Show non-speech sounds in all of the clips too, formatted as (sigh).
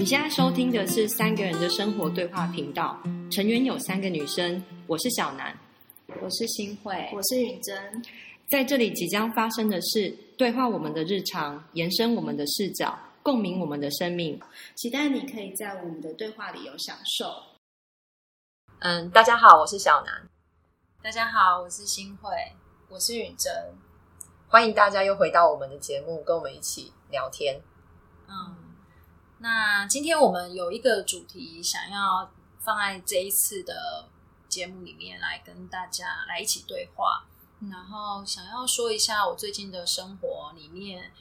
你现在收听的是三个人的生活对话频道，成员有三个女生，我是小南，我是新慧，我是允珍。在这里即将发生的事对话我们的日常，延伸我们的视角，共鸣我们的生命。期待你可以在我们的对话里有享受。嗯，大家好，我是小南。大家好，我是新慧，我是允珍。欢迎大家又回到我们的节目，跟我们一起聊天。嗯，那今天我们有一个主题，想要放在这一次的节目里面来跟大家来一起对话。然后想要说一下，我最近的生活里面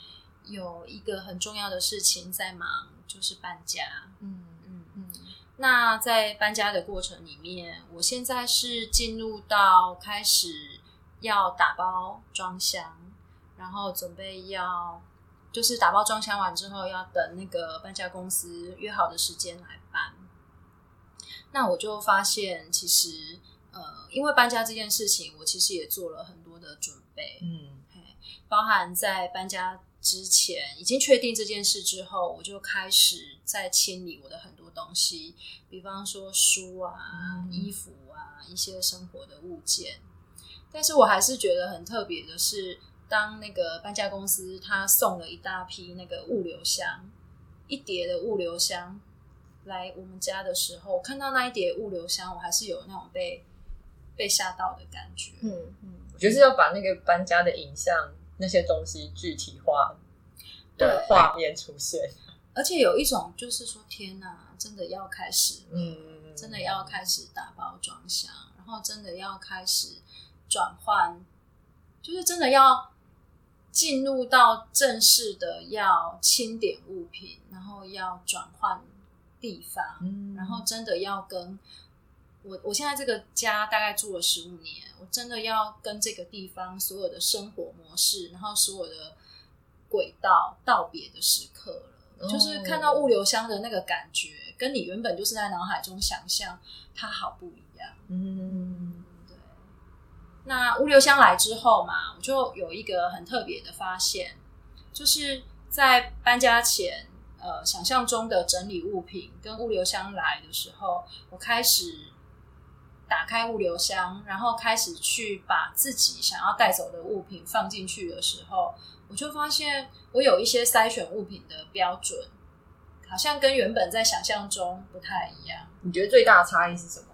有一个很重要的事情在忙，就是搬家。嗯嗯嗯。那在搬家的过程里面，我现在是进入到开始要打包装箱，然后准备要就是打包装箱完之后，要等那个搬家公司约好的时间来搬。那我就发现，其实。呃，因为搬家这件事情，我其实也做了很多的准备，嗯，包含在搬家之前已经确定这件事之后，我就开始在清理我的很多东西，比方说书啊、衣服啊、一些生活的物件。但是我还是觉得很特别的是，当那个搬家公司他送了一大批那个物流箱，一叠的物流箱来我们家的时候，看到那一叠物流箱，我还是有那种被。被吓到的感觉，嗯嗯，我觉得是要把那个搬家的影像那些东西具体化的画面出现，而且有一种就是说，天哪，真的要开始，嗯，真的要开始打包装箱，然后真的要开始转换，就是真的要进入到正式的要清点物品，然后要转换地方，然后真的要跟。我我现在这个家大概住了十五年，我真的要跟这个地方所有的生活模式，然后所有的轨道道别的时刻了。就是看到物流箱的那个感觉，跟你原本就是在脑海中想象，它好不一样。嗯，对。那物流箱来之后嘛，我就有一个很特别的发现，就是在搬家前，呃，想象中的整理物品跟物流箱来的时候，我开始。打开物流箱，然后开始去把自己想要带走的物品放进去的时候，我就发现我有一些筛选物品的标准，好像跟原本在想象中不太一样。你觉得最大的差异是什么？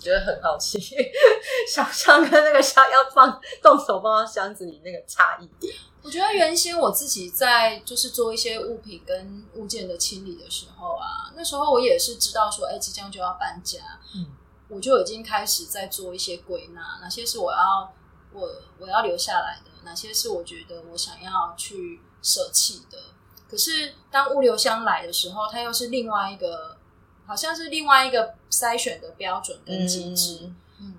我觉得很好奇，(laughs) 小象跟那个箱要放动手放到箱子里那个差异点。我觉得原先我自己在就是做一些物品跟物件的清理的时候啊，那时候我也是知道说，哎，即将就要搬家，嗯。我就已经开始在做一些归纳，哪些是我要我我要留下来的，哪些是我觉得我想要去舍弃的。可是当物流箱来的时候，它又是另外一个，好像是另外一个筛选的标准跟机制。嗯，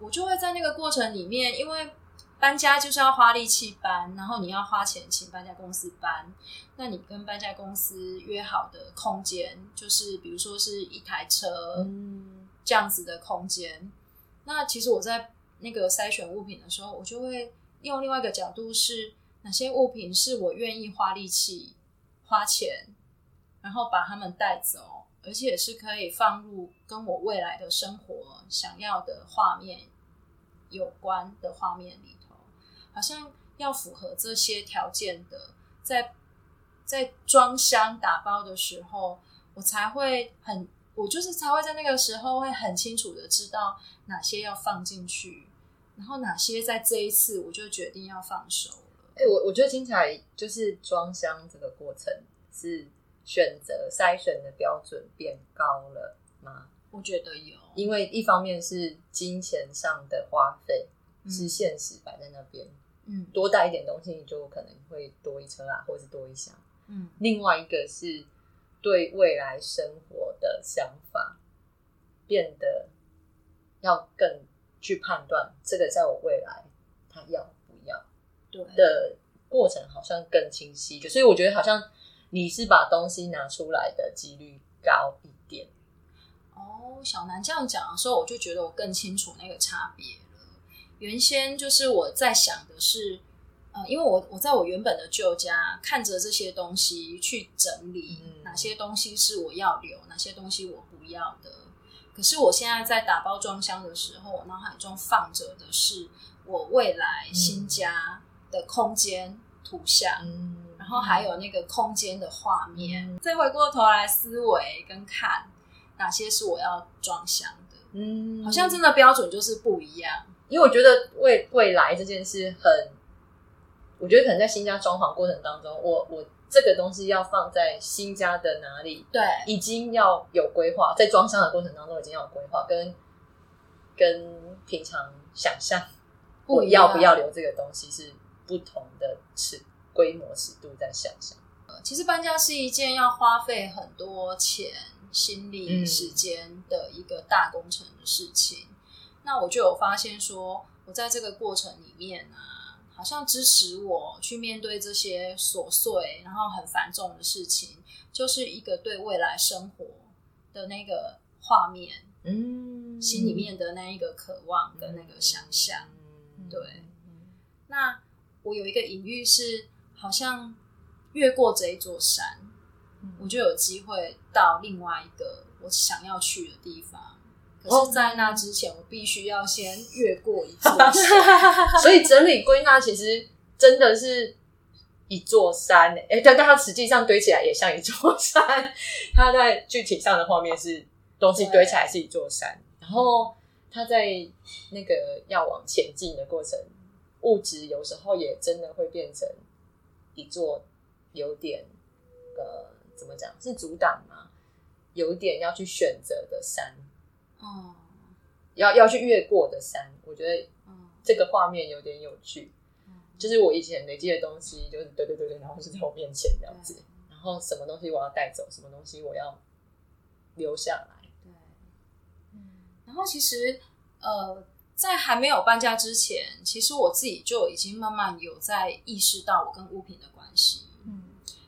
我就会在那个过程里面，因为搬家就是要花力气搬，然后你要花钱请搬家公司搬，那你跟搬家公司约好的空间，就是比如说是一台车。这样子的空间，那其实我在那个筛选物品的时候，我就会用另外一个角度，是哪些物品是我愿意花力气、花钱，然后把他们带走，而且是可以放入跟我未来的生活想要的画面有关的画面里头，好像要符合这些条件的，在在装箱打包的时候，我才会很。我就是才会在那个时候会很清楚的知道哪些要放进去，然后哪些在这一次我就决定要放手了。哎，我我觉得听起来就是装箱这个过程是选择筛选的标准变高了吗？我觉得有，因为一方面是金钱上的花费是现实摆在那边，嗯，多带一点东西你就可能会多一车啊，或者是多一箱，嗯，另外一个是。对未来生活的想法变得要更去判断，这个在我未来他要不要对。的过程好像更清晰，所以我觉得好像你是把东西拿出来的几率高一点。哦，小南这样讲的时候，我就觉得我更清楚那个差别了。原先就是我在想的是。因为我我在我原本的旧家看着这些东西去整理，哪些东西是我要留，哪些东西我不要的。可是我现在在打包装箱的时候，我脑海中放着的是我未来新家的空间图像，然后还有那个空间的画面。再回过头来思维跟看哪些是我要装箱的，嗯，好像真的标准就是不一样。因为我觉得未未来这件事很，我觉得可能在新家装潢过程当中，我我。这个东西要放在新家的哪里？对，已经要有规划，在装箱的过程当中已经要有规划，跟跟平常想象我要不要留这个东西是不同的尺规模尺度在想象。其实搬家是一件要花费很多钱、心力、时间的一个大工程的事情。那我就有发现说，我在这个过程里面呢。好像支持我去面对这些琐碎，然后很繁重的事情，就是一个对未来生活的那个画面，嗯，心里面的那一个渴望跟那个想象，对。那我有一个隐喻是，好像越过这一座山，我就有机会到另外一个我想要去的地方。可是在那之前，我必须要先越过一座山，(laughs) 所以整理归纳其实真的是一座山诶。哎，但但它实际上堆起来也像一座山。(laughs) 它在具体上的画面是东西堆起来是一座山，然后它在那个要往前进的过程，物质有时候也真的会变成一座有点呃，怎么讲是阻挡吗？有点要去选择的山。哦，要要去越过的山，我觉得这个画面有点有趣。就是我以前累积的东西，就是对对对对，然后是在我面前这样子。然后什么东西我要带走，什么东西我要留下来。对，嗯。然后其实呃，在还没有搬家之前，其实我自己就已经慢慢有在意识到我跟物品的关系。嗯，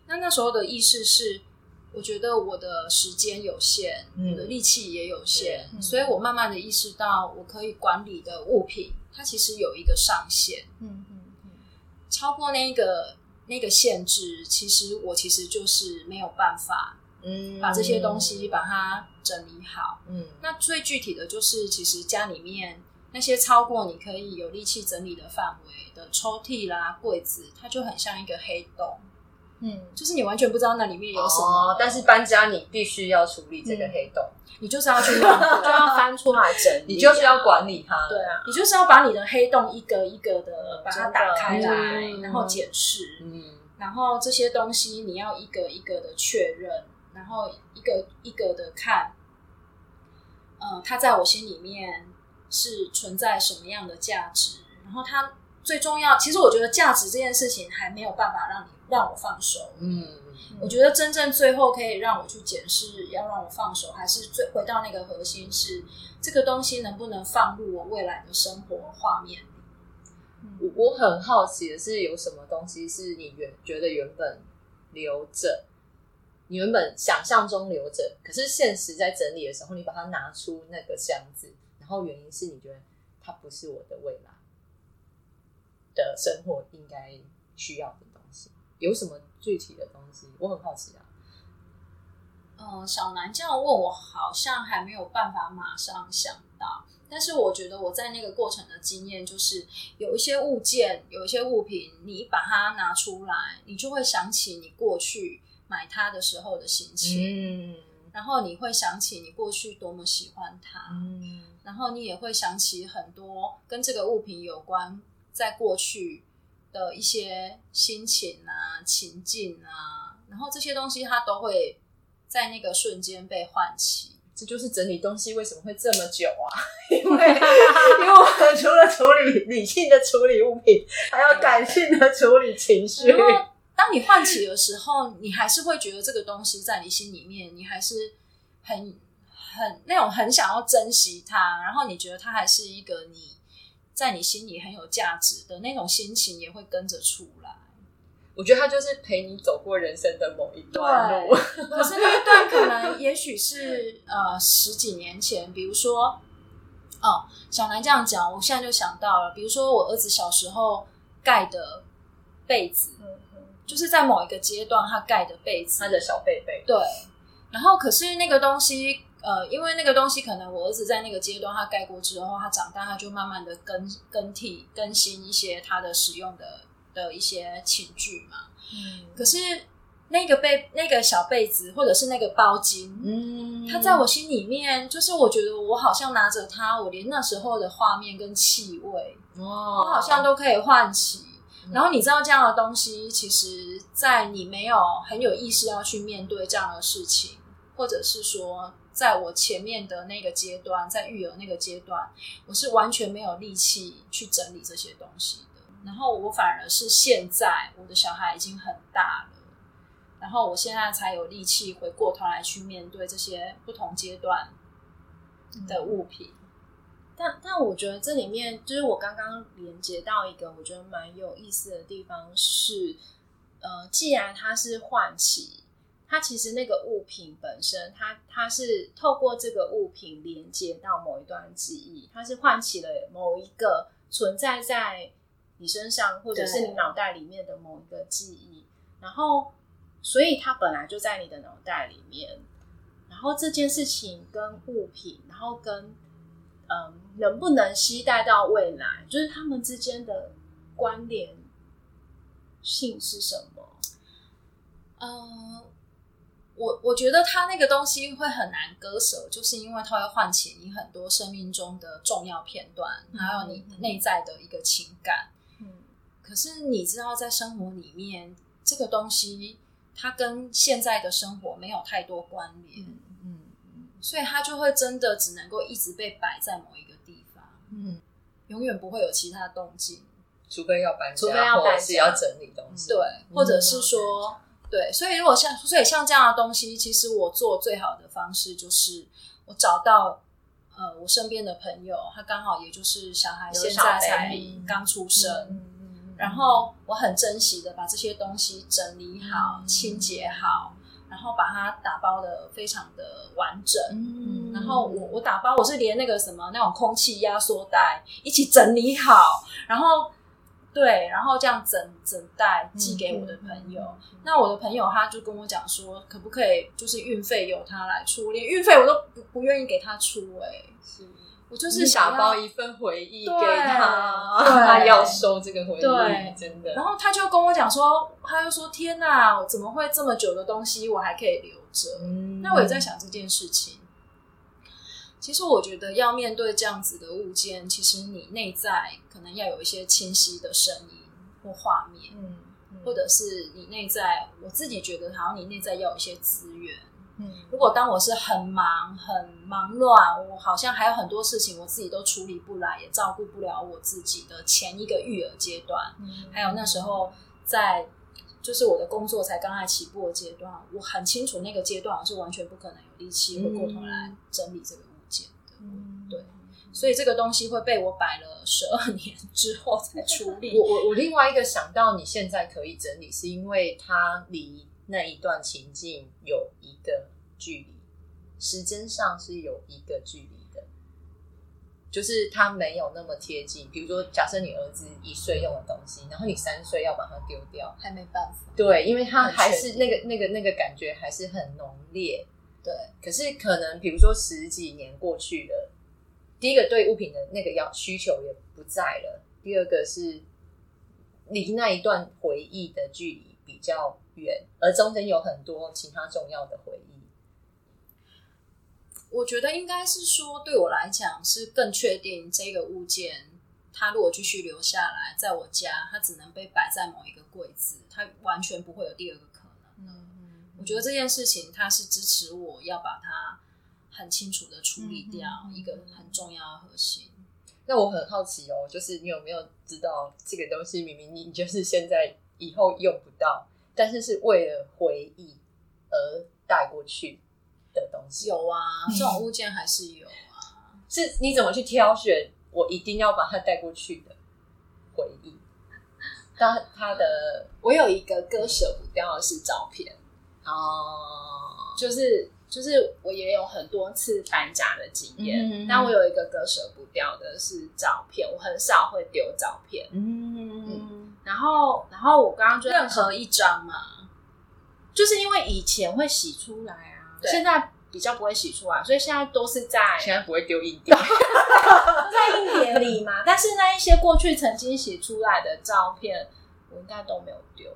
那那时候的意识是。我觉得我的时间有限，我的力气也有限，所以我慢慢的意识到，我可以管理的物品，它其实有一个上限。嗯嗯嗯，超过那个那个限制，其实我其实就是没有办法，嗯，把这些东西把它整理好。嗯，那最具体的就是，其实家里面那些超过你可以有力气整理的范围的抽屉啦、柜子，它就很像一个黑洞。嗯，就是你完全不知道那里面有什么，但是搬家你必须要处理这个黑洞，你就是要去弄，就要翻出来整理，你就是要管理它，对啊，你就是要把你的黑洞一个一个的把它打开来，然后检视，嗯，然后这些东西你要一个一个的确认，然后一个一个的看，嗯，它在我心里面是存在什么样的价值，然后它最重要，其实我觉得价值这件事情还没有办法让你。让我放手。嗯，我觉得真正最后可以让我去检视，要让我放手，还是最回到那个核心是这个东西能不能放入我未来的生活画面里。我我很好奇的是，有什么东西是你原觉得原本留着，你原本想象中留着，可是现实在整理的时候，你把它拿出那个箱子，然后原因是你觉得它不是我的未来的生活应该需要的东西。有什么具体的东西？我很好奇啊。嗯，小南这样问我，好像还没有办法马上想到。但是我觉得我在那个过程的经验，就是有一些物件，有一些物品，你把它拿出来，你就会想起你过去买它的时候的心情。嗯。然后你会想起你过去多么喜欢它。嗯。然后你也会想起很多跟这个物品有关，在过去。的一些心情啊、情境啊，然后这些东西它都会在那个瞬间被唤起。这就是整理东西为什么会这么久啊？(laughs) 因为因为我们除了处理理性的处理物品，还要感性的处理情绪。当你唤起的时候，你还是会觉得这个东西在你心里面，你还是很很那种很想要珍惜他，然后你觉得他还是一个你。在你心里很有价值的那种心情也会跟着出来。我觉得他就是陪你走过人生的某一段路。(laughs) 可是那一段可能也许是呃十几年前，比如说哦，小南这样讲，我现在就想到了，比如说我儿子小时候盖的被子，就是在某一个阶段他盖的被子，他的小被被。对，然后可是那个东西，呃，因为那个东西可能我儿子在那个阶段他盖过之后，他长大他就慢慢的更更替更新一些他的使用的的一些寝具嘛。嗯，可是。那个被那个小被子，或者是那个包巾，嗯，它在我心里面，就是我觉得我好像拿着它，我连那时候的画面跟气味，哦，我好像都可以唤起。然后你知道这样的东西，其实，在你没有很有意识要去面对这样的事情，或者是说，在我前面的那个阶段，在育儿那个阶段，我是完全没有力气去整理这些东西的。然后我反而是现在，我的小孩已经很大了。然后我现在才有力气回过头来去面对这些不同阶段的物品，但但我觉得这里面就是我刚刚连接到一个我觉得蛮有意思的地方是，呃，既然它是唤起，它其实那个物品本身，它它是透过这个物品连接到某一段记忆，它是唤起了某一个存在在你身上或者是你脑袋里面的某一个记忆，然后。所以它本来就在你的脑袋里面，然后这件事情跟物品，然后跟嗯，能不能期待到未来，就是他们之间的关联性是什么？嗯，我我觉得它那个东西会很难割舍，就是因为它会唤起你很多生命中的重要片段，还有你内在的一个情感。嗯，可是你知道，在生活里面，这个东西。它跟现在的生活没有太多关联，嗯嗯，所以它就会真的只能够一直被摆在某一个地方，嗯，永远不会有其他动静，除非要搬家，除非要搬家，要整理东西，对，或者是说，对，所以如果像，所以像这样的东西，其实我做最好的方式就是我找到，呃，我身边的朋友，他刚好也就是小孩现在才刚出生。然后我很珍惜的把这些东西整理好、清洁好，然后把它打包的非常的完整。嗯，然后我我打包我是连那个什么那种空气压缩袋一起整理好，然后对，然后这样整整袋寄给我的朋友。那我的朋友他就跟我讲说，可不可以就是运费由他来出，连运费我都不不愿意给他出。哎，是。我就是想包一份回忆给他，他要收这个回忆，真的。然后他就跟我讲说，他就说：“天哪，怎么会这么久的东西我还可以留着？”那我也在想这件事情。其实我觉得要面对这样子的物件，其实你内在可能要有一些清晰的声音或画面，嗯，或者是你内在，我自己觉得好像你内在要有一些资源。嗯，如果当我是很忙、很忙乱，我好像还有很多事情我自己都处理不来，也照顾不了我自己的前一个育儿阶段，嗯还有那时候在就是我的工作才刚刚起步的阶段，我很清楚那个阶段我是完全不可能有力气回过头来整理这个。嗯，对，所以这个东西会被我摆了十二年之后才 (laughs) 处理。我我我另外一个想到你现在可以整理，是因为它离。那一段情境有一个距离，时间上是有一个距离的，就是它没有那么贴近。比如说，假设你儿子一岁用的东西，然后你三岁要把它丢掉，还没办法。对，因为它还是那个那个那个感觉还是很浓烈。对，可是可能比如说十几年过去了，第一个对物品的那个要需求也不在了，第二个是离那一段回忆的距离比较。远，而中间有很多其他重要的回忆。我觉得应该是说，对我来讲是更确定这个物件，它如果继续留下来，在我家，它只能被摆在某一个柜子，它完全不会有第二个。我觉得这件事情，它是支持我要把它很清楚的处理掉一个很重要的核心。那我很好奇哦，就是你有没有知道这个东西，明明你就是现在以后用不到。但是是为了回忆而带过去的东西，有啊，(laughs) 这种物件还是有啊。是你怎么去挑选？我一定要把它带过去的回忆。他他的，我有一个割舍不掉的是照片哦，就是就是我也有很多次搬家的经验，但我有一个割舍不掉的是照片，我很少会丢照片。嗯。然后，然后我刚刚就任何一张嘛，就是因为以前会洗出来啊，现在比较不会洗出来，所以现在都是在现在不会丢硬碟，(laughs) 在硬碟里嘛。但是那一些过去曾经洗出来的照片，我应该都没有丢。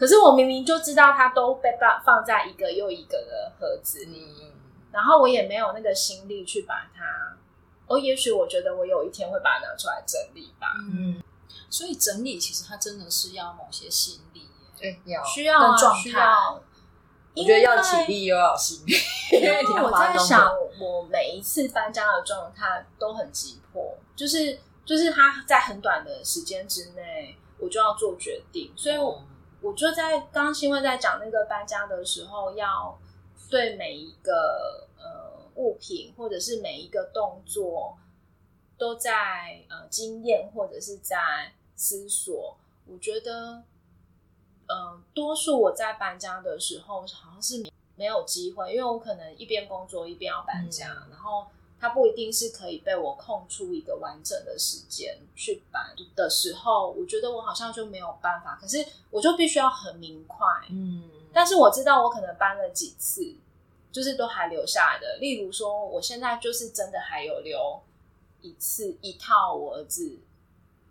可是我明明就知道它都被放放在一个又一个的盒子。里，然后我也没有那个心力去把它。哦，也许我觉得我有一天会把它拿出来整理吧。嗯，所以整理其实它真的是要某些心力，对，要。需要状态。我觉得要体力又要心力，因为 (laughs) 我在想，我每一次搬家的状态都很急迫，就是就是他在很短的时间之内，我就要做决定，所以我我就在刚刚新闻在讲那个搬家的时候，要对每一个呃。物品或者是每一个动作都在呃经验或者是在思索。我觉得，嗯，多数我在搬家的时候好像是没有机会，因为我可能一边工作一边要搬家，然后它不一定是可以被我空出一个完整的时间去搬的时候，我觉得我好像就没有办法。可是我就必须要很明快，嗯，但是我知道我可能搬了几次。就是都还留下来的，例如说，我现在就是真的还有留一次一套我儿子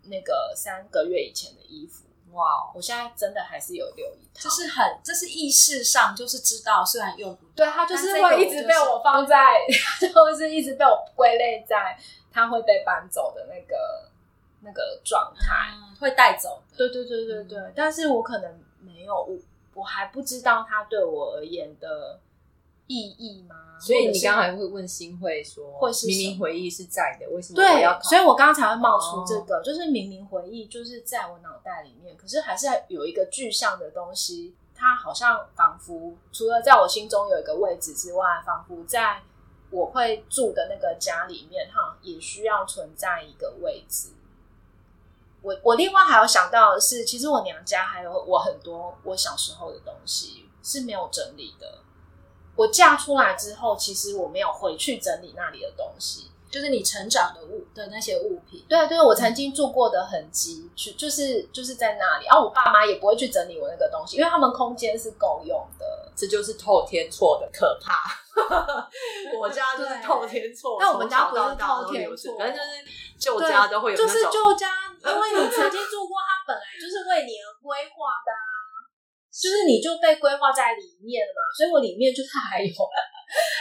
那个三个月以前的衣服。哇，我现在真的还是有留一套，就是很，这是意识上就是知道，虽然用不对，他就是会一直被我放在，(laughs) 就是一直被我归类在他会被搬走的那个那个状态，会带走。对对对对对，但是我可能没有，我我还不知道他对我而言的。意义吗？所以你刚才会问新会说，明明回忆是在的，为什么对？要？所以我刚刚才会冒出这个，就是明明回忆就是在我脑袋里面，可是还是有一个具象的东西，它好像仿佛除了在我心中有一个位置之外，仿佛在我会住的那个家里面，哈，也需要存在一个位置。我我另外还有想到的是，其实我娘家还有我很多我小时候的东西是没有整理的。我嫁出来之后，其实我没有回去整理那里的东西，就是你成长的物的那些物品。对对，我曾经住过的痕迹，去就是就是在那里。然后我爸妈也不会去整理我那个东西，因为他们空间是够用的。这就是透天错的可怕。(laughs) 我家就是透天错，但我们家不是透天错，反正就是旧家都会有，就是旧家，因为你曾经住过，它本来就是为你而规划的。就是你就被规划在里面嘛，所以我里面就是 (laughs) 还有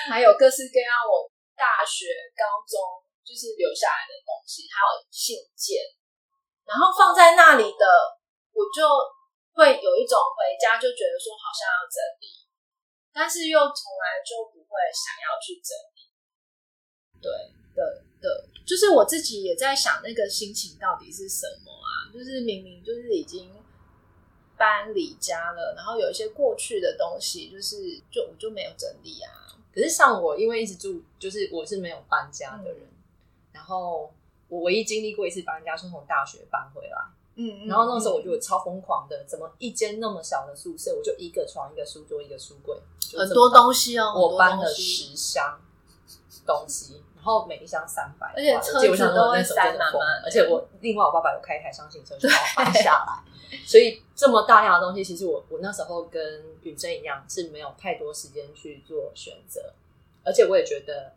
还有各式各样我大学、高中就是留下来的东西，还有信件，然后放在那里的，我就会有一种回家就觉得说好像要整理，但是又从来就不会想要去整理。对的的，就是我自己也在想那个心情到底是什么啊？就是明明就是已经。搬离家了，然后有一些过去的东西，就是就我就没有整理啊。可是像我，因为一直住，就是我是没有搬家的人。然后我唯一经历过一次搬家，是从大学搬回来。嗯嗯。然后那时候我就超疯狂的，怎么一间那么小的宿舍，我就一个床、一个书桌、一个书柜，很多东西哦。我搬了十箱东西，然后每一箱三百，而且车子都会塞满满。而且我另外我爸爸有开一台箱型车，就把下来。所以这么大量的东西，其实我我那时候跟允珍一样是没有太多时间去做选择，而且我也觉得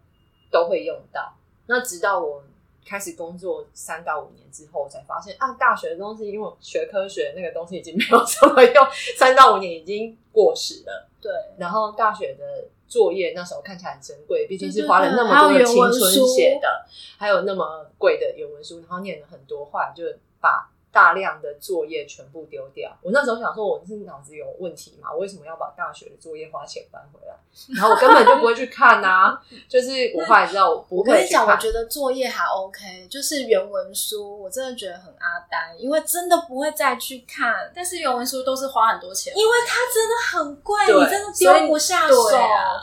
都会用到。那直到我开始工作三到五年之后，才发现啊，大学的东西，因为学科学那个东西已经没有什么用，三到五年已经过时了。对。然后大学的作业那时候看起来很珍贵，毕竟是花了那么多的青春写的，还有那么贵的原文书，然后念了很多话，就把。大量的作业全部丢掉。我那时候想说，我是脑子有问题嘛？我为什么要把大学的作业花钱搬回来？(laughs) 然后我根本就不会去看啊！就是我后来知道，我不会跟你讲，我觉得作业还 OK，就是原文书，我真的觉得很阿呆，因为真的不会再去看。但是原文书都是花很多钱，因为它真的很贵，你真的丢不下手，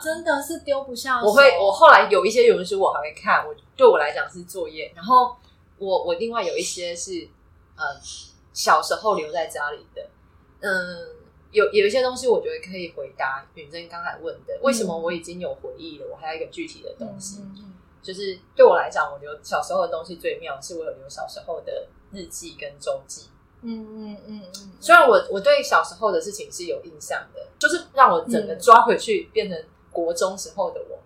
真的是丢不下手。我会，我后来有一些原文书我还会看，我对我来讲是作业。然后我我另外有一些是。呃，小时候留在家里的，嗯，有有一些东西，我觉得可以回答允珍刚才问的，为什么我已经有回忆了，我还有一个具体的东西，就是对我来讲，我留小时候的东西最妙，是我有留小时候的日记跟周记，嗯嗯嗯嗯。虽然我我对小时候的事情是有印象的，就是让我整个抓回去，变成国中时候的我。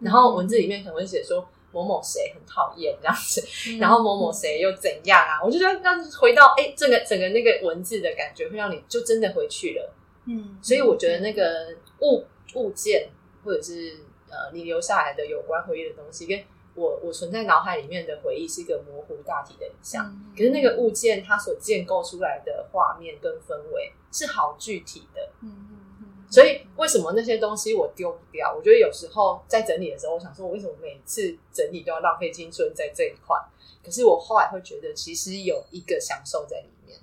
然后文字里面可能会写说某某谁很讨厌这样子，然后某某谁又怎样啊？我就觉得那回到哎，整个整个那个文字的感觉，会让你就真的回去了。嗯，所以我觉得那个物物件或者是呃你留下来的有关回忆的东西，跟我我存在脑海里面的回忆是一个模糊大体的影像。可是那个物件它所建构出来的画面跟氛围是好具体的。嗯。所以为什么那些东西我丢不掉？我觉得有时候在整理的时候，我想说，我为什么每次整理都要浪费青春在这一块？可是我后来会觉得，其实有一个享受在里面，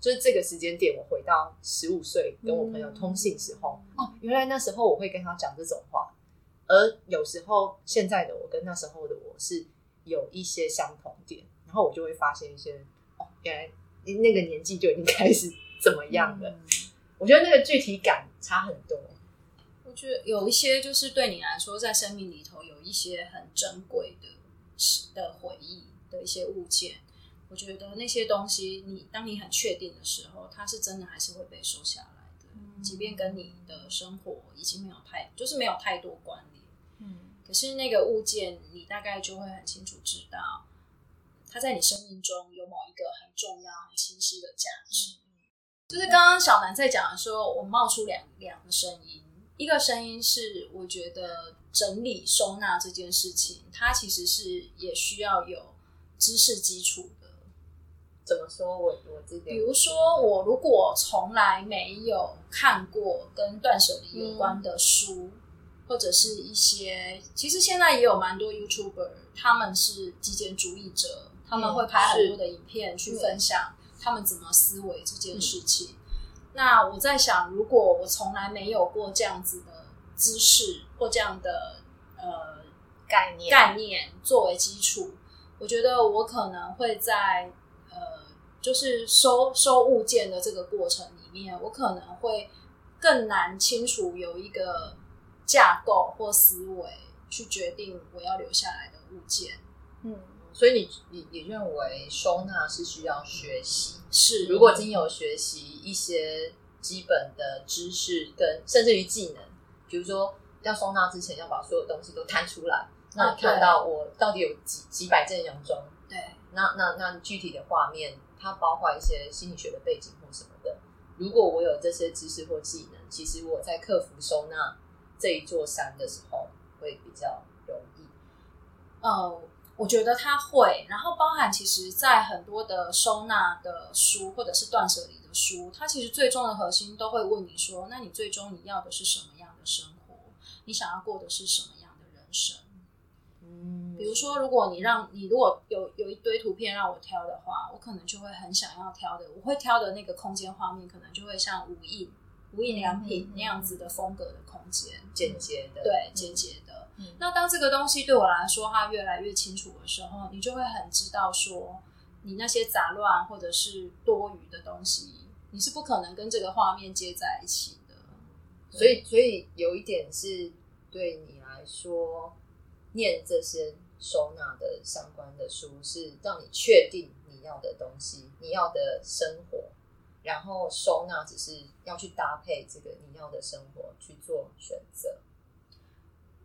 就是这个时间点，我回到十五岁跟我朋友通信时候，哦，原来那时候我会跟他讲这种话，而有时候现在的我跟那时候的我是有一些相同点，然后我就会发现一些，哦，原来那个年纪就已经开始怎么样了。我觉得那个具体感差很多。我觉得有一些就是对你来说，在生命里头有一些很珍贵的、的回忆的一些物件。我觉得那些东西，你当你很确定的时候，它是真的还是会被收下来的，即便跟你的生活已经没有太，就是没有太多关联。嗯。可是那个物件，你大概就会很清楚知道，它在你生命中有某一个很重要、很清晰的价值。就是刚刚小南在讲的时候，我冒出两两个声音。一个声音是，我觉得整理收纳这件事情，它其实是也需要有知识基础的。怎么说？我我这边，比如说，我如果从来没有看过跟断舍离有关的书，或者是一些，其实现在也有蛮多 YouTuber，他们是极简主义者，他们会拍很多的影片去分享。他们怎么思维这件事情？那我在想，如果我从来没有过这样子的知识或这样的呃概念概念作为基础，我觉得我可能会在呃，就是收收物件的这个过程里面，我可能会更难清楚有一个架构或思维去决定我要留下来的物件。嗯。所以你你你认为收纳是需要学习？是，如果经有学习一些基本的知识跟甚至于技能，比如说要收纳之前要把所有东西都摊出来，那你看到我到底有几几百件洋装？对，那那那具体的画面，它包括一些心理学的背景或什么的。如果我有这些知识或技能，其实我在克服收纳这一座山的时候会比较容易。哦。我觉得他会，然后包含其实，在很多的收纳的书或者是断舍离的书，它其实最终的核心都会问你说：那你最终你要的是什么样的生活？你想要过的是什么样的人生？嗯，比如说，如果你让你如果有有一堆图片让我挑的话，我可能就会很想要挑的，我会挑的那个空间画面，可能就会像无印无印良品那样子的风格的空间，简洁的，对，简洁的。那当这个东西对我来说它越来越清楚的时候，你就会很知道说，你那些杂乱或者是多余的东西，你是不可能跟这个画面接在一起的。所以，所以有一点是对你来说，念这些收纳的相关的书，是让你确定你要的东西，你要的生活，然后收纳只是要去搭配这个你要的生活去做选择。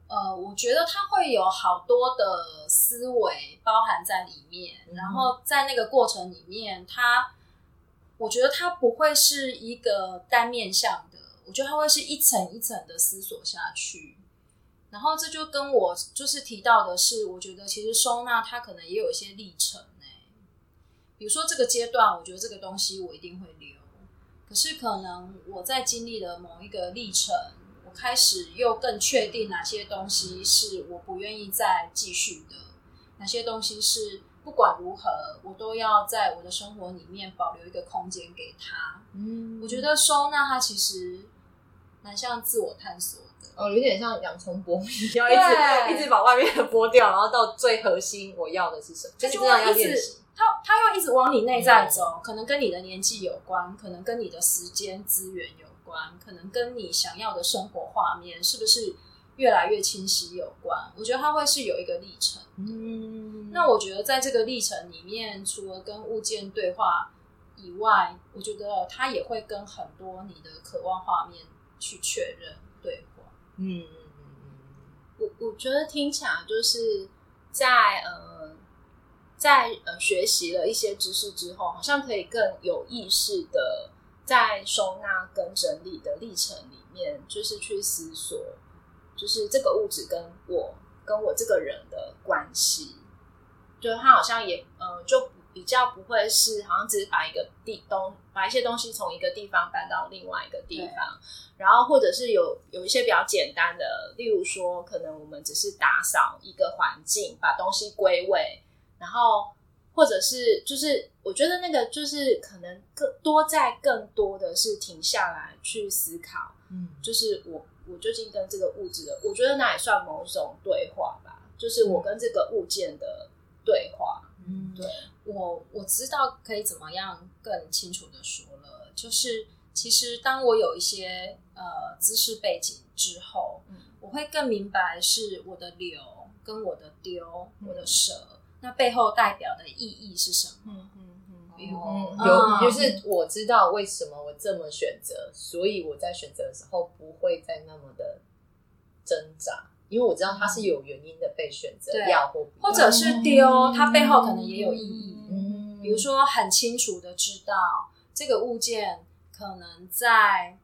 呃，我觉得它会有好多的思维包含在里面，然后在那个过程里面，它，我觉得它不会是一个单面向的，我觉得它会是一层一层的思索下去，然后这就跟我就是提到的是，我觉得其实收纳它可能也有一些历程呢，比如说这个阶段，我觉得这个东西我一定会留，可是可能我在经历了某一个历程。开始又更确定哪些东西是我不愿意再继续的，哪些东西是不管如何我都要在我的生活里面保留一个空间给他。嗯，我觉得收纳它其实蛮像自我探索的，哦，有点像洋葱剥皮，要一直一直把外面的剥掉，然后到最核心我要的是什么，就是这样要练习。他他又一直往你内在走，可能跟你的年纪有关，可能跟你的时间资源有。关可能跟你想要的生活画面是不是越来越清晰有关？我觉得它会是有一个历程。嗯，那我觉得在这个历程里面，除了跟物件对话，以外，我觉得它也会跟很多你的渴望画面去确认对话。嗯嗯嗯嗯，我我觉得听起来就是在呃在呃学习了一些知识之后，好像可以更有意识的在收纳跟整理的历程里面，就是去思索，就是这个物质跟我跟我这个人的关系，就他好像也呃就。比较不会是好像只是把一个地东把一些东西从一个地方搬到另外一个地方，然后或者是有有一些比较简单的，例如说可能我们只是打扫一个环境，把东西归位，然后或者是就是我觉得那个就是可能更多在更多的是停下来去思考，嗯，就是我我究竟跟这个物质的，我觉得那也算某种对话吧，就是我跟这个物件的对话。嗯，对我我知道可以怎么样更清楚的说了，就是其实当我有一些呃知识背景之后，嗯，我会更明白是我的流跟我的丢，我的舍，那背后代表的意义是什么？嗯嗯嗯，有就是我知道为什么我这么选择，所以我在选择的时候不会再那么的挣扎。因为我知道它是有原因的被选择要或或者是丢，它背后可能也有意义。嗯，比如说很清楚的知道这个物件可能在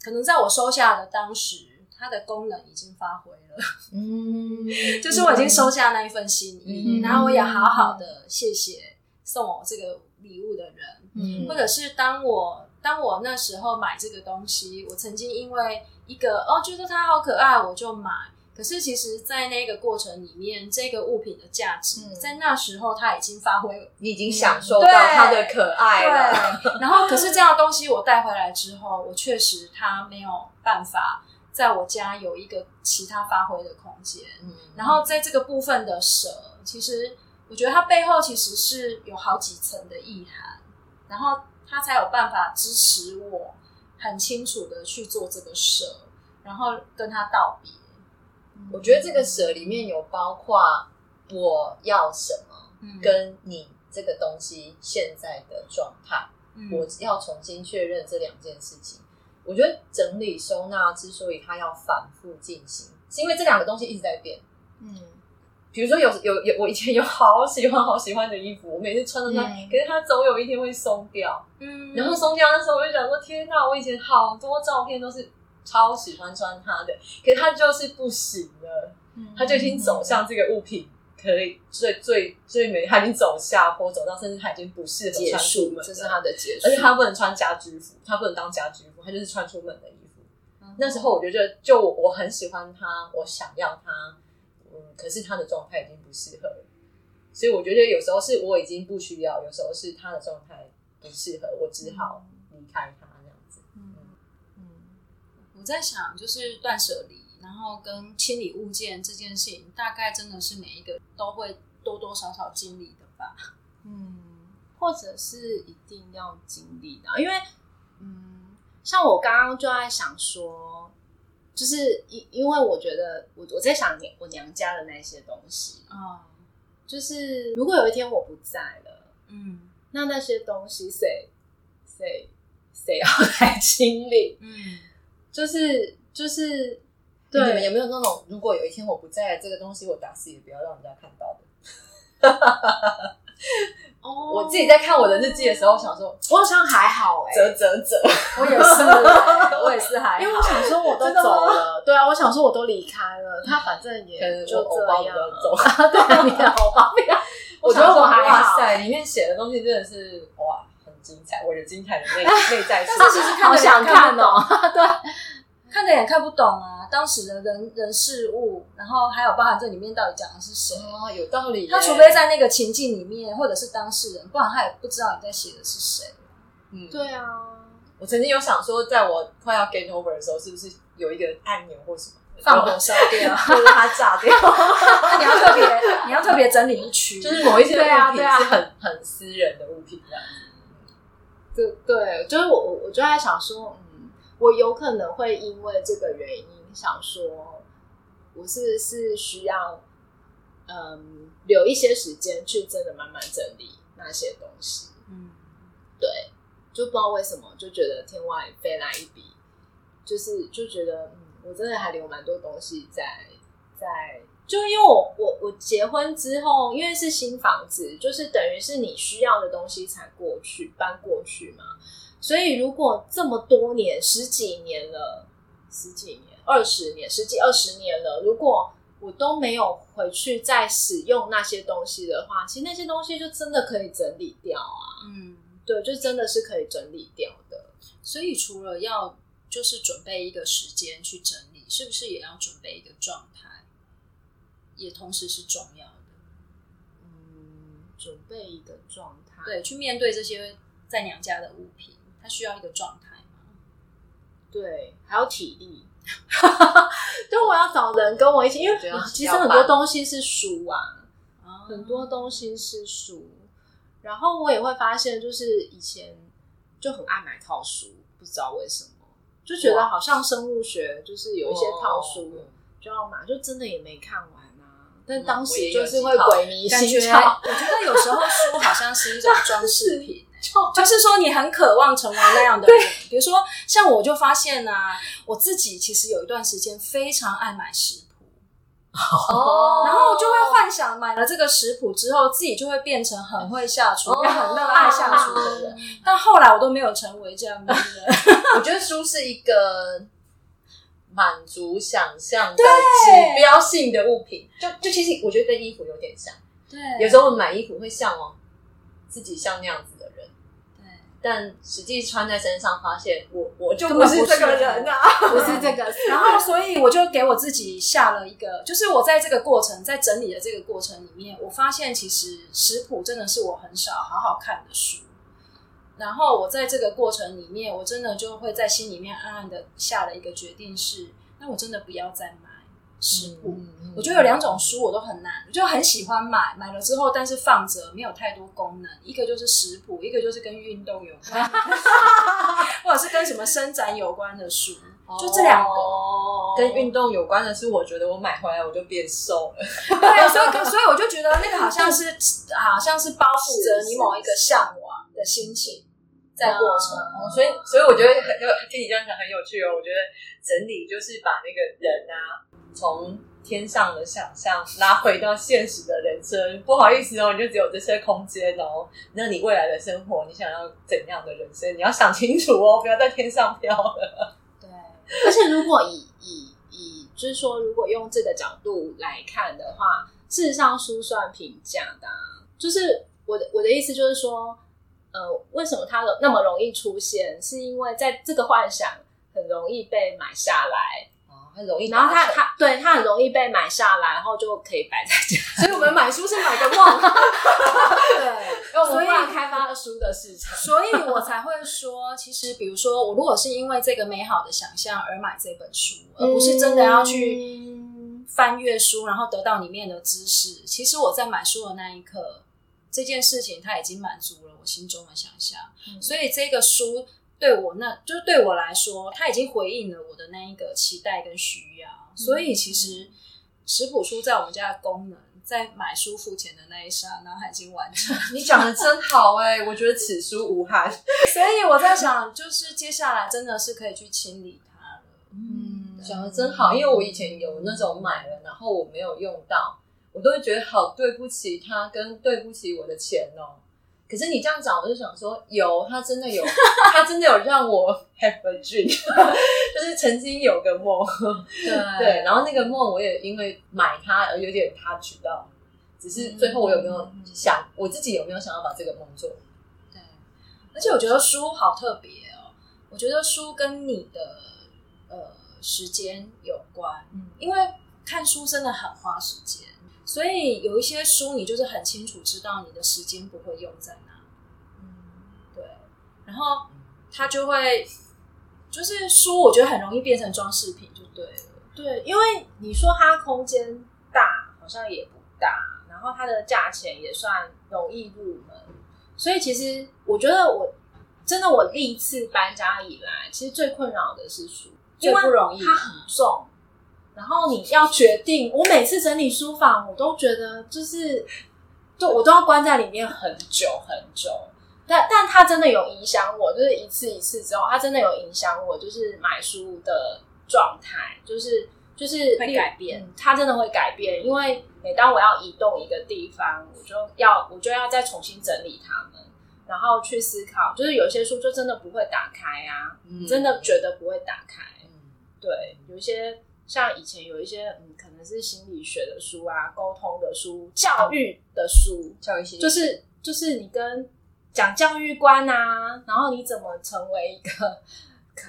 可能在我收下的当时，它的功能已经发挥了。嗯，(laughs) 就是我已经收下那一份心意，然后我也好好的谢谢送我这个礼物的人。嗯，或者是当我当我那时候买这个东西，我曾经因为一个哦觉得它好可爱，我就买。可是，其实，在那个过程里面，这个物品的价值，在那时候它已经发挥，你已经享受到它的可爱了。然后，可是这样的东西我带回来之后，我确实它没有办法在我家有一个其他发挥的空间。然后，在这个部分的舍，其实我觉得它背后其实是有好几层的意涵，然后它才有办法支持我很清楚的去做这个舍，然后跟他道别。我觉得这个舍里面有包括我要什么，跟你这个东西现在的状态，我要重新确认这两件事情。我觉得整理收纳之所以它要反复进行，是因为这两个东西一直在变。嗯，比如说有有有，我以前有好喜欢好喜欢的衣服，我每次穿着它，可是它总有一天会松掉。嗯，然后松掉的时候我就想说，天哪！我以前好多照片都是。超喜欢穿它的，可是它就是不行了，它就已经走向这个物品可以最最最美，它已经走下坡，走到甚至它已经不适合穿出门，这是它的结束。而且它不能穿家居服，它不能当家居就是穿出门的衣服。那时候我觉得，就我很喜欢他，我想要他，嗯，可是他的状态已经不适合了，所以我觉得有时候是我已经不需要，有时候是他的状态不适合，我只好离开他这样子。嗯。我在想，就是断舍离，然后跟清理物件这件事情，大概真的是每一个都会多多少少经历的吧。嗯，或者是一定要经历的，因为，嗯，像我刚刚就在想说，就是因因为我觉得，我我在想我娘家的那些东西啊，就是如果有一天我不在了，嗯，那那些东西谁谁谁要来清理？嗯。就是就是对，你们有没有那种，如果有一天我不在，这个东西我打死也不要让人家看到的。(laughs) 哦，我自己在看我的日记的时候，想说，我好像还好哎，折折折，我也是，(laughs) 我也是还好，因为我想说我都走了，对啊，我想说我都离开了，他反正也就这样。走，(laughs) 对，你的好方便。(laughs) 我觉得我还哇塞，里面写的东西真的是哇。很精彩，我的精彩的内内在，但是其实看想看哦，对，看的也看不懂啊。当时的人人事物，然后还有包含这里面到底讲的是谁哦，有道理。他除非在那个情境里面，或者是当事人，不然他也不知道你在写的是谁。嗯，对啊。我曾经有想说，在我快要 get over 的时候，是不是有一个按钮或什么放火烧掉，或者它炸掉？(laughs) 你要特别，你要特别整理一区，就是某一些物品是很很私人的物品这样。对对，就是我我我就在想说，嗯，我有可能会因为这个原因想说，我是不是需要，嗯，留一些时间去真的慢慢整理那些东西，嗯，对，就不知道为什么就觉得天外飞来一笔，就是就觉得嗯，我真的还留蛮多东西在在，就因为我我我结婚之后，因为是新房子，就是等于是你需要的东西才过去搬过去嘛，所以如果这么多年十几年了，十几年二十年十几二十年了，如果我都没有回去再使用那些东西的话，其实那些东西就真的可以整理掉啊。嗯，对，就真的是可以整理掉的。所以除了要就是准备一个时间去整理，是不是也要准备一个状态，也同时是重要的。嗯，准备一个状态，对，去面对这些在娘家的物品，它需要一个状态吗？对，还有体力。(laughs) 就我要找人跟我一起，因为其实很多东西是书啊，很多东西是书。然后我也会发现，就是以前就很爱买套书，不知道为什么，就觉得好像生物学就是有一些套书就要买，就真的也没看完啊。但当时就是会鬼迷心窍。我觉得有时候书好像是一种装饰 (laughs) 品。就是说，你很渴望成为那样的人。比如说，像我就发现啊，我自己其实有一段时间非常爱买食谱，哦，然后就会幻想买了这个食谱之后，自己就会变成很会下厨、也很热爱下厨的人。但后来我都没有成为这样的人。(laughs) 我觉得书是一个满足想象的指标性的物品，就就其实我觉得跟衣服有点像。对，有时候我们买衣服会向往自己像那样子的人。对。但实际穿在身上，发现我我就不是这个人啊，(laughs) 不是这个。然后，所以我就给我自己下了一个，就是我在这个过程，在整理的这个过程里面，我发现其实食谱真的是我很少好好看的书。然后我在这个过程里面，我真的就会在心里面暗暗的下了一个决定，是那我真的不要再买。食谱，我觉得有两种书我都很难，就很喜欢买，买了之后但是放着没有太多功能。一个就是食谱，一个就是跟运动有关，(laughs) (laughs) 或者是跟什么伸展有关的书，就这两个。跟运动有关的是，我觉得我买回来我就变瘦了。对，所以所以我就觉得那个好像是好像是包覆着你某一个向往的心情在过程。所以所以我觉得很听你这样讲很有趣哦。我觉得整理就是把那个人啊。从天上的想象拉回到现实的人生，不好意思哦，你就只有这些空间哦。那你未来的生活，你想要怎样的人生？你要想清楚哦，不要在天上飘了。对，而且如果以以以，就是说，如果用这个角度来看的话，事实上书算评价的。就是我的我的意思就是说，呃，为什么它那么容易出现？是因为在这个幻想很容易被买下来。很容易，然后它它对它很容易被买下来，然后就可以摆在家。(laughs) 所以我们买书是买个梦，(laughs) 对，所以开发了书的市场。所以我才会说，其实比如说，我如果是因为这个美好的想象而买这本书，而不是真的要去翻阅书，然后得到里面的知识。其实我在买书的那一刻，这件事情它已经满足了我心中的想象。所以这个书。对我那就是对我来说，他已经回应了我的那一个期待跟需要，所以其实食谱书在我们家的功能，在买书付钱的那一刹那已经完成。你讲的真好哎，我觉得此书无憾。(laughs) 所以我在想，就是接下来真的是可以去清理它了。嗯，讲的真好，因为我以前有那种买了，然后我没有用到，我都会觉得好对不起他，跟对不起我的钱哦。可是你这样讲，我就想说，有他真的有，(laughs) 他真的有让我 (laughs) have a dream，(laughs) 就是曾经有个梦，对，然后那个梦我也因为买它而有点他知到，只是最后我有没有想我自己有没有想要把这个梦做？对，而且我觉得书好特别哦，我觉得书跟你的呃时间有关，嗯，因为看书真的很花时间。所以有一些书，你就是很清楚知道你的时间不会用在哪，嗯，对。然后它就会，就是书，我觉得很容易变成装饰品，就对了。对，因为你说它空间大，好像也不大，然后它的价钱也算容易入门，所以其实我觉得我真的我历次搬家以来，其实最困扰的是书，最不容易，它很重。然后你要决定，我每次整理书房，我都觉得就是，就我都要关在里面很久很久。但但他真的有影响我，就是一次一次之后，他真的有影响我，就是买书的状态，就是就是会改变，它真的会改变，因为每当我要移动一个地方，我就要我就要再重新整理它们，然后去思考，就是有些书就真的不会打开啊，真的觉得不会打开，对，有一些像以前有一些嗯，可能是心理学的书啊，沟通的书，教育的书，教育系就是就是你跟。讲教育观啊，然后你怎么成为一个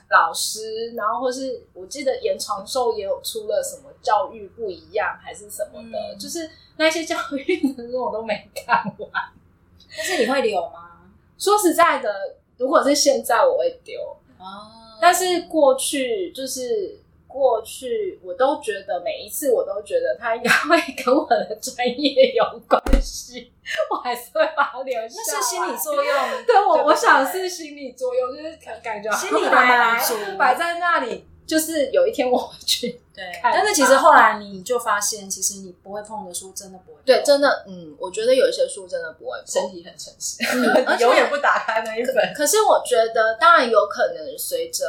老师？然后或是我记得严长寿也有出了什么教育不一样还是什么的，就是那些教育的书我都没看完。(laughs) 但是你会留吗？说实在的，如果是现在我会丢哦，但是过去就是。过去我都觉得每一次我都觉得它应该会跟我的专业有关系，我还是会把它留下。那是心理作用，(laughs) 对我我想是心理作用，就是感觉心理的满足 (laughs) 摆在那里，就是有一天我会去对。但是其实后来你就发现，其实你不会碰的书真的不会。对，真的，嗯，我觉得有一些书真的不会，身体很诚实，(laughs) 永远不打开那一本。可是我觉得，当然有可能随着。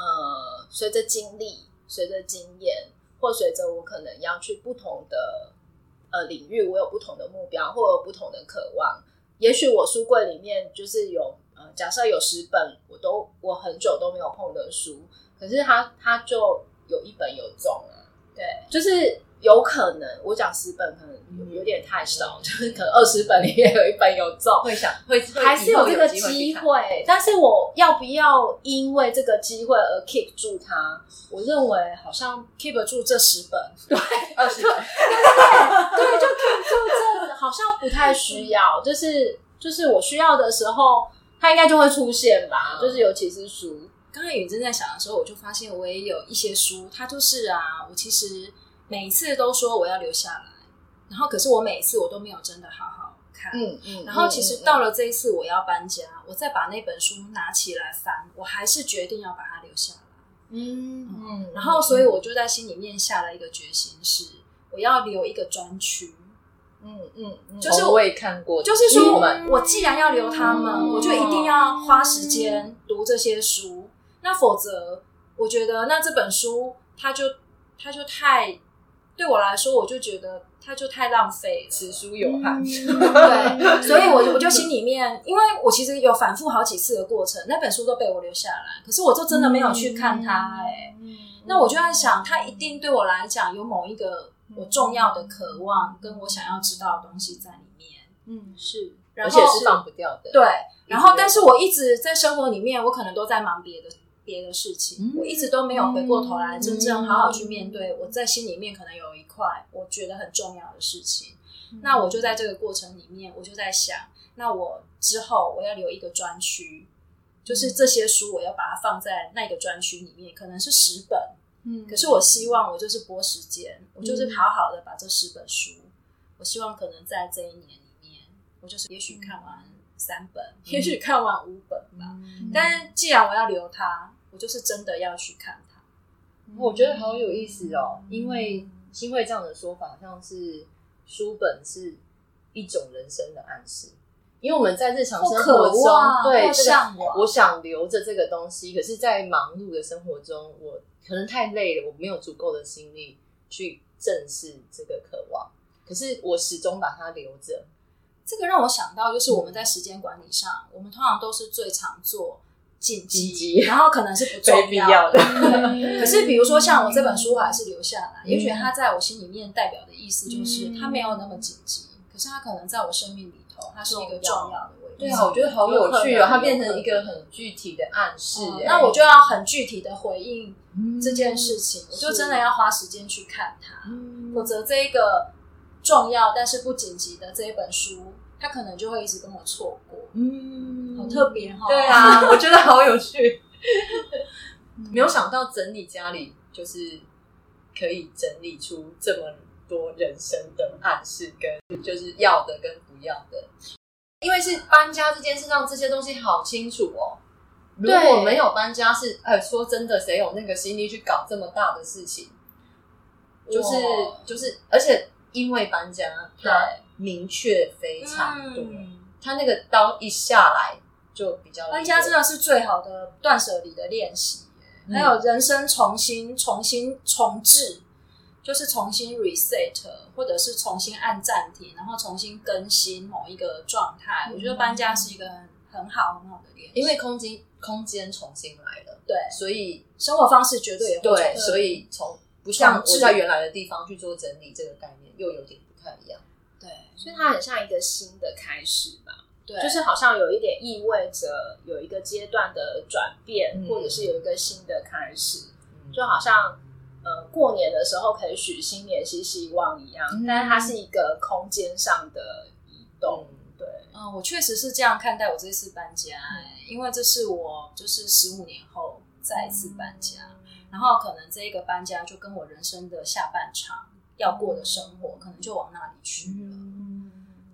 呃，随着经历，随着经验，或随着我可能要去不同的呃领域，我有不同的目标，或有不同的渴望。也许我书柜里面就是有呃，假设有十本，我都我很久都没有碰的书，可是它它就有一本有中啊，对，就是。有可能，我讲十本可能有有点太少，(laughs) 就是可能二十本里面有一本有中，会想会还是有这个机会。但是我要不要因为这个机会而 keep 住它？我认为好像 keep 住这十本，对，二十本，对对，就 keep 住这，好像不太需要。(laughs) 就是就是我需要的时候，它应该就会出现吧。就是尤其是书，刚才允正在想的时候，我就发现我也有一些书，它就是啊，我其实。每次都说我要留下来，然后可是我每一次我都没有真的好好看。嗯嗯。然后其实到了这一次我要搬家，我再把那本书拿起来翻，我还是决定要把它留下来。嗯嗯。然后所以我就在心里面下了一个决心，是我要留一个专区。嗯嗯。就是我也看过，就是说我既然要留他们，我就一定要花时间读这些书。那否则，我觉得那这本书它就它就太。对我来说，我就觉得它就太浪费了，此书有憾。对，(laughs) 所以我就我就心里面，因为我其实有反复好几次的过程，那本书都被我留下来，可是我就真的没有去看它。哎，那我就在想，它一定对我来讲有某一个我重要的渴望，跟我想要知道的东西在里面。嗯，是，而且是放不掉的。对，然后但是我一直在生活里面，我可能都在忙别的。别的事情，我一直都没有回过头来真正好好去面对我在心里面可能有一块我觉得很重要的事情。那我就在这个过程里面，我就在想，那我之后我要留一个专区，就是这些书我要把它放在那个专区里面，可能是十本。嗯，可是我希望我就是拨时间，我就是好好的把这十本书，我希望可能在这一年里面，我就是也许看完三本，也许看完五本吧。但既然我要留它。我就是真的要去看它，我觉得好有意思哦。因为新会这样的说法，好像是书本是一种人生的暗示。因为我们在日常生活中，对这个我想留着这个东西，可是，在忙碌的生活中，我可能太累了，我没有足够的心力去正视这个渴望。可是，我始终把它留着。这个让我想到，就是我们在时间管理上，我们通常都是最常做。紧急，然后可能是不重 (laughs) 要的。(laughs) 可是，比如说像我这本书，我还是留下来。也许它在我心里面代表的意思就是，它没有那么紧急，可是它可能在我生命里头，它是一个重要的位置。对啊，我觉得好有趣哦，它变成一个很具体的暗示。那我就要很具体的回应这件事情，我就真的要花时间去看它，否则这一个重要但是不紧急的这一本书。他可能就会一直跟我错过，嗯，好特别哈。对啊，(laughs) 我觉得好有趣。没有想到整理家里就是可以整理出这么多人生的暗示，跟就是要的跟不要的。因为是搬家这件事，让这些东西好清楚哦。如果没有搬家，是呃，说真的，谁有那个心力去搞这么大的事情？就是就是，而且因为搬家，对。明确非常多，他那个刀一下来就比较搬家真的是最好的断舍离的练习，还有人生重新重新重置，就是重新 reset，或者是重新按暂停，然后重新更新某一个状态。我觉得搬家是一个很好很好的练习，因为空间空间重新来了，对，所以生活方式绝对也对，所以从不像我在原来的地方去做整理这个概念又有点不太一样。对，所以它很像一个新的开始吧。对，就是好像有一点意味着有一个阶段的转变，或者是有一个新的开始，就好像呃过年的时候可以许新年新希望一样，但是它是一个空间上的移动。对，嗯，我确实是这样看待我这次搬家，因为这是我就是十五年后再一次搬家，然后可能这一个搬家就跟我人生的下半场。要过的生活，可能就往那里去了。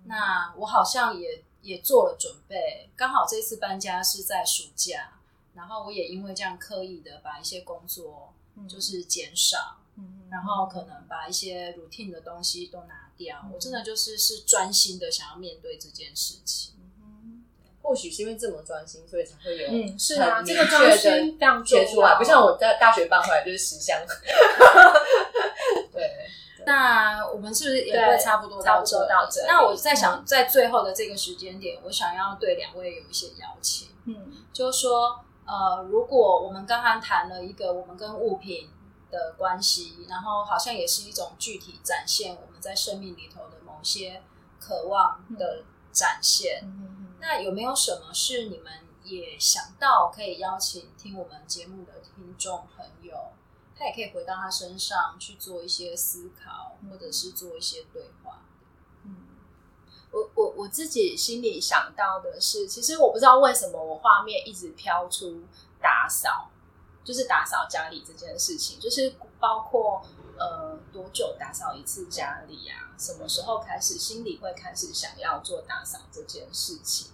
那我好像也也做了准备，刚好这次搬家是在暑假，然后我也因为这样刻意的把一些工作就是减少，然后可能把一些 routine 的东西都拿掉。我真的就是是专心的想要面对这件事情。或许是因为这么专心，所以才会有嗯是啊，这个专心非常切出来，不像我在大学搬回来就是十箱。(laughs) 对。那我们是不是也会差不多到这？到这？那我在想，在最后的这个时间点，我想要对两位有一些邀请。嗯，就是说，呃，如果我们刚刚谈了一个我们跟物品的关系，然后好像也是一种具体展现我们在生命里头的某些渴望的展现。那有没有什么是你们也想到可以邀请听我们节目的听众朋友？他也可以回到他身上去做一些思考，或者是做一些对话。嗯，我我我自己心里想到的是，其实我不知道为什么我画面一直飘出打扫，就是打扫家里这件事情，就是包括呃多久打扫一次家里啊？什么时候开始心里会开始想要做打扫这件事情？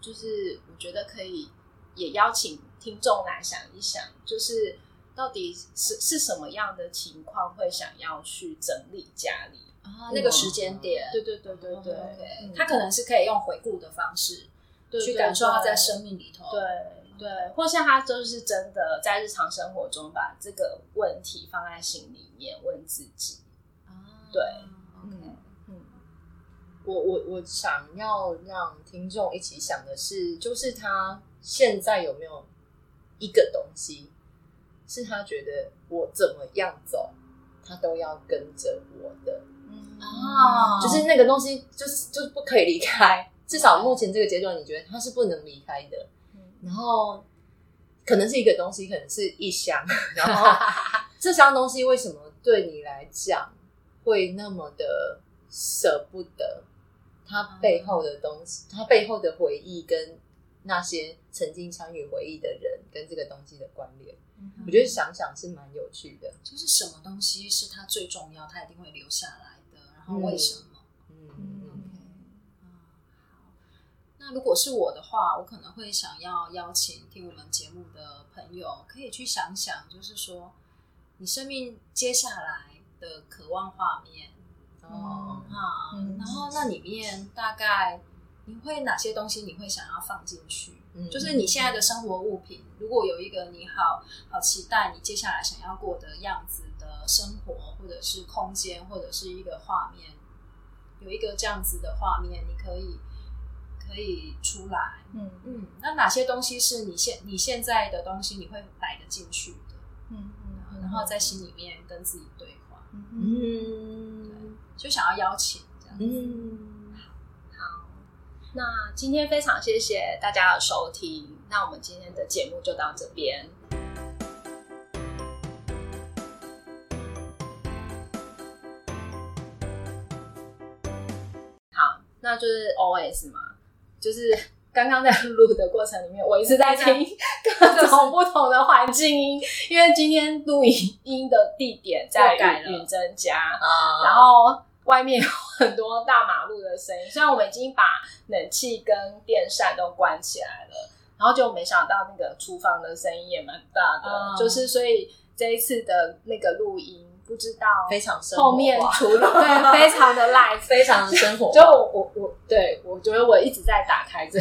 就是我觉得可以也邀请听众来想一想，就是。到底是是什么样的情况会想要去整理家里啊？那个时间点，对对对对对，他可能是可以用回顾的方式去感受他在生命里头，对对，或是他就是真的在日常生活中把这个问题放在心里面问自己啊，对我我我想要让听众一起想的是，就是他现在有没有一个东西？是他觉得我怎么样走，他都要跟着我的，哦，就是那个东西，就是就是不可以离开。至少目前这个阶段，你觉得他是不能离开的。然后可能是一个东西，可能是一箱。然后 (laughs) 这箱东西为什么对你来讲会那么的舍不得？它背后的东西，它背后的回忆跟那些曾经参与回忆的人跟这个东西的关联。我觉得想想是蛮有趣的，就是什么东西是他最重要，他一定会留下来的。然后为什么？嗯嗯好。那如果是我的话，我可能会想要邀请听我们节目的朋友，可以去想想，就是说你生命接下来的渴望画面哦啊，然后那里面大概你会哪些东西你会想要放进去？就是你现在的生活物品，如果有一个你好好期待你接下来想要过的样子的生活，或者是空间，或者是一个画面，有一个这样子的画面，你可以可以出来。嗯嗯，那哪些东西是你现你现在的东西，你会摆得进去的？嗯嗯，然后在心里面跟自己对话。嗯，就想要邀请这样子。那今天非常谢谢大家的收听，那我们今天的节目就到这边。好，那就是 O S 嘛，就是刚刚在录的过程里面，我一直在听各种不同的环境音，因为今天录音音的地点在云珍家，然后。外面有很多大马路的声音，虽然我们已经把冷气跟电扇都关起来了，然后就没想到那个厨房的声音也蛮大的，就是所以这一次的那个录音。不知道非常后面处理对非常的 live，(laughs) 非常的生活。就我我我对我觉得我一直在打开这。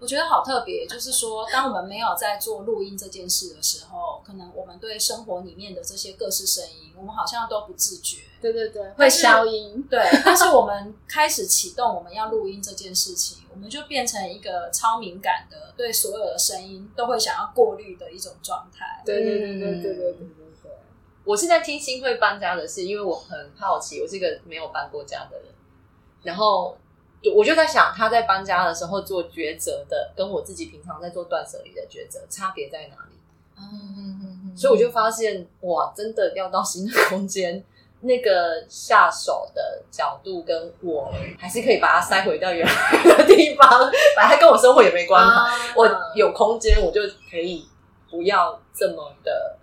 我觉得好特别，就是说，当我们没有在做录音这件事的时候，可能我们对生活里面的这些各式声音，我们好像都不自觉。对对对，会消音。对，但是我们开始启动我们要录音这件事情，我们就变成一个超敏感的，对所有的声音都会想要过滤的一种状态。对对对对对对对对对。我是在听新会搬家的事，因为我很好奇，我是一个没有搬过家的人，然后。我就在想，他在搬家的时候做抉择的，跟我自己平常在做断舍离的抉择差别在哪里？嗯嗯嗯所以我就发现，哇，真的要到新的空间，那个下手的角度跟我还是可以把它塞回到原来的地方，反正跟我生活也没关系。我有空间，我就可以不要这么的，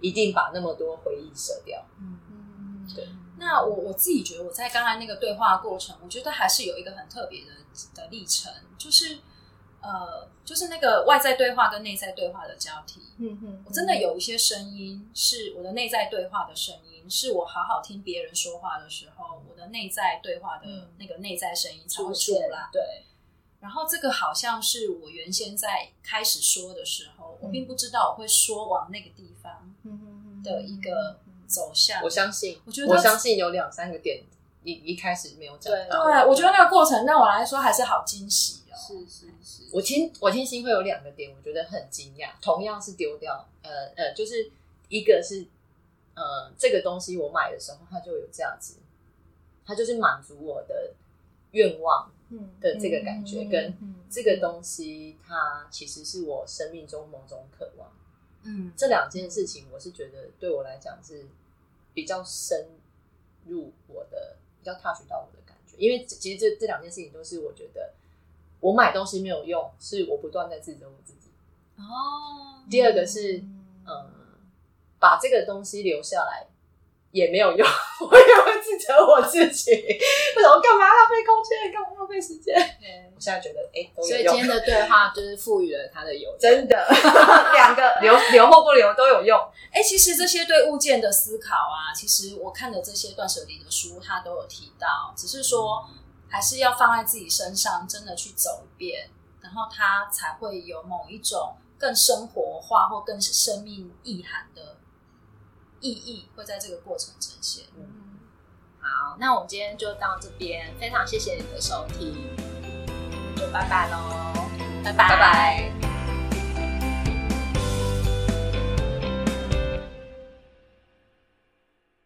一定把那么多回忆舍掉。嗯嗯，对。那我我自己觉得，我在刚才那个对话过程，我觉得还是有一个很特别的的历程，就是呃，就是那个外在对话跟内在对话的交替。嗯哼，我真的有一些声音是我的内在对话的声音，是我好好听别人说话的时候，我的内在对话的那个内在声音出现了。对，然后这个好像是我原先在开始说的时候，我并不知道我会说往那个地方的一个。走向，我相信，我觉得我相信有两三个点，一一开始没有讲到。对，我觉得那个过程对我来说还是好惊喜哦。是是是，我听我听心会有两个点，我觉得很惊讶。同样是丢掉，呃呃，就是一个是呃这个东西我买的时候它就有价值，它就是满足我的愿望的这个感觉，跟这个东西它其实是我生命中某种渴望。嗯，这两件事情我是觉得对我来讲是。比较深入我的，比较 touch 到我的感觉，因为其实这这两件事情都是我觉得我买东西没有用，是我不断在自责我自己。哦，第二个是嗯，把这个东西留下来。也没有用，(laughs) 我也会自责我自己，为什么干嘛浪费空间，干嘛浪费时间？我现在觉得，哎，所以今天的对话就是赋予了它的有真的 (laughs) 两个留留或不留都有用。哎，其实这些对物件的思考啊，其实我看的这些断舍离的书，它都有提到，只是说还是要放在自己身上，真的去走一遍，然后它才会有某一种更生活化或更生命意涵的。意义会在这个过程呈现。嗯，好，那我们今天就到这边，非常谢谢你的收听，就拜拜喽，拜拜拜拜。